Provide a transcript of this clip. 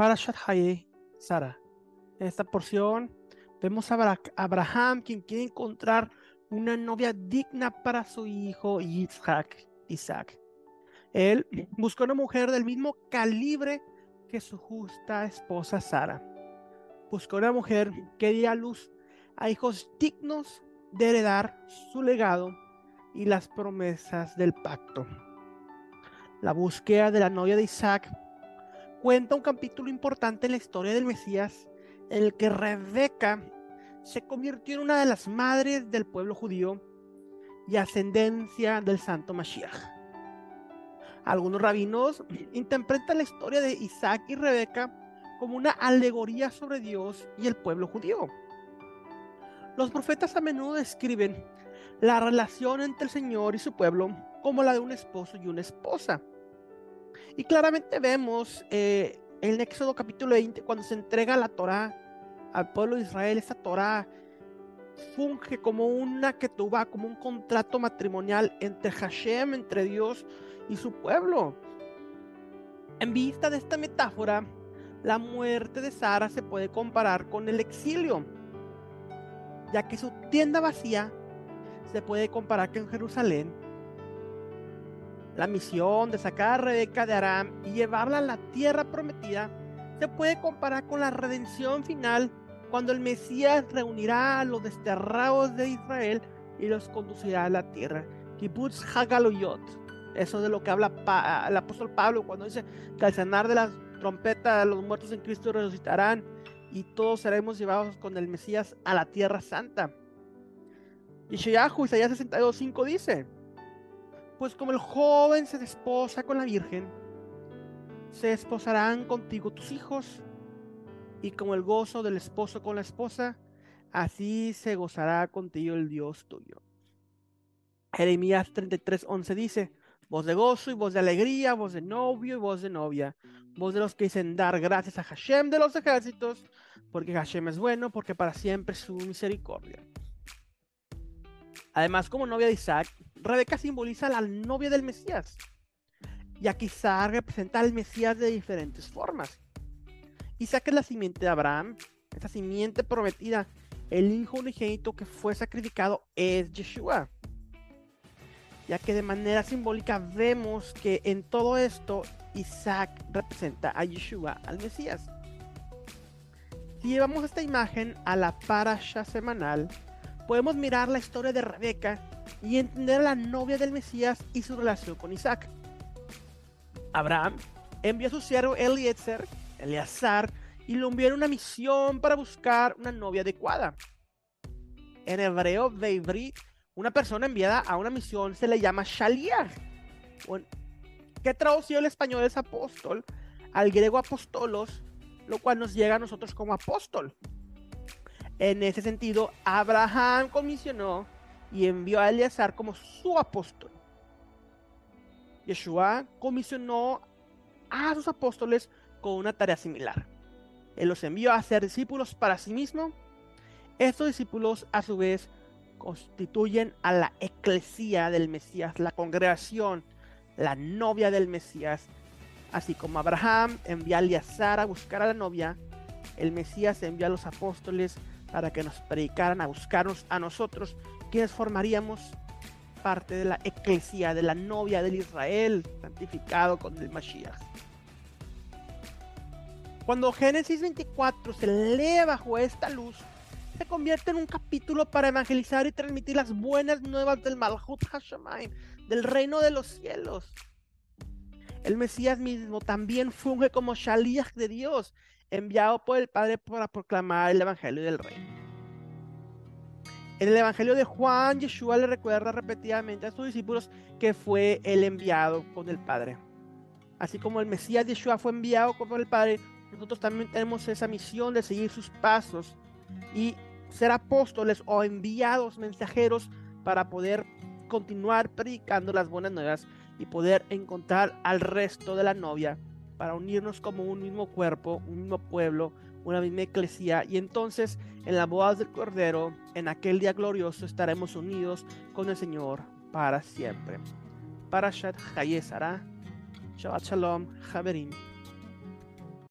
para Haye Sara. En esta porción vemos a Abraham quien quiere encontrar una novia digna para su hijo Isaac. Isaac. Él buscó una mujer del mismo calibre que su justa esposa Sara. Buscó una mujer que diera luz a hijos dignos de heredar su legado y las promesas del pacto. La búsqueda de la novia de Isaac cuenta un capítulo importante en la historia del Mesías en el que Rebeca se convirtió en una de las madres del pueblo judío y ascendencia del santo Mashiach. Algunos rabinos interpretan la historia de Isaac y Rebeca como una alegoría sobre Dios y el pueblo judío. Los profetas a menudo describen la relación entre el Señor y su pueblo como la de un esposo y una esposa. Y claramente vemos eh, en Éxodo capítulo 20, cuando se entrega la Torá al pueblo de Israel, esa Torá funge como una tuva, como un contrato matrimonial entre Hashem, entre Dios y su pueblo. En vista de esta metáfora, la muerte de Sara se puede comparar con el exilio, ya que su tienda vacía se puede comparar con Jerusalén. La misión de sacar a Rebeca de Aram y llevarla a la tierra prometida se puede comparar con la redención final cuando el Mesías reunirá a los desterrados de Israel y los conducirá a la tierra. Kibbutz Hagaluyot. Eso de lo que habla el apóstol Pablo cuando dice que al sonar de las trompetas los muertos en Cristo resucitarán y todos seremos llevados con el Mesías a la tierra santa. Y Sheyahu, Isaías 62.5 dice, pues como el joven se desposa con la virgen, se desposarán contigo tus hijos y como el gozo del esposo con la esposa, así se gozará contigo el Dios tuyo. Jeremías 33:11 dice, voz de gozo y voz de alegría, voz de novio y voz de novia, voz de los que dicen dar gracias a Hashem de los ejércitos, porque Hashem es bueno, porque para siempre su misericordia. Además, como novia de Isaac, Rebeca simboliza la novia del Mesías. Y aquí Isaac representa al Mesías de diferentes formas. Isaac es la simiente de Abraham, esa simiente prometida. El hijo unigénito que fue sacrificado es Yeshua. Ya que de manera simbólica vemos que en todo esto Isaac representa a Yeshua, al Mesías. Llevamos esta imagen a la parasha semanal, podemos mirar la historia de Rebeca y entender a la novia del Mesías y su relación con Isaac. Abraham envió a su siervo Eliezer Eleazar y lo envió en una misión para buscar una novia adecuada. En hebreo, Veibri, una persona enviada a una misión se le llama Shaliach, que traducido el español es apóstol, al griego apostolos, lo cual nos llega a nosotros como apóstol. En ese sentido, Abraham comisionó y envió a Eleazar como su apóstol. Yeshua comisionó a sus apóstoles con una tarea similar. Él los envió a ser discípulos para sí mismo. Estos discípulos a su vez constituyen a la eclesía del Mesías, la congregación, la novia del Mesías. Así como Abraham envía a Eleazar a buscar a la novia, el Mesías envía a los apóstoles para que nos predicaran a buscarnos a nosotros, quienes formaríamos parte de la eclesía, de la novia del Israel, santificado con el Mashiach. Cuando Génesis 24 se lee bajo esta luz, se convierte en un capítulo para evangelizar y transmitir las buenas nuevas del Malhut Hashemayim, del reino de los cielos. El Mesías mismo también funge como Shaliach de Dios, enviado por el Padre para proclamar el Evangelio del Reino. En el Evangelio de Juan, Yeshua le recuerda repetidamente a sus discípulos que fue el enviado con el Padre. Así como el Mesías Yeshua fue enviado por el Padre, nosotros también tenemos esa misión de seguir sus pasos y ser apóstoles o enviados mensajeros para poder continuar predicando las buenas nuevas y poder encontrar al resto de la novia para unirnos como un mismo cuerpo, un mismo pueblo, una misma iglesia y entonces en la boda del Cordero, en aquel día glorioso, estaremos unidos con el Señor para siempre. Parashat Hayesara, Shabbat Shalom, Javerim.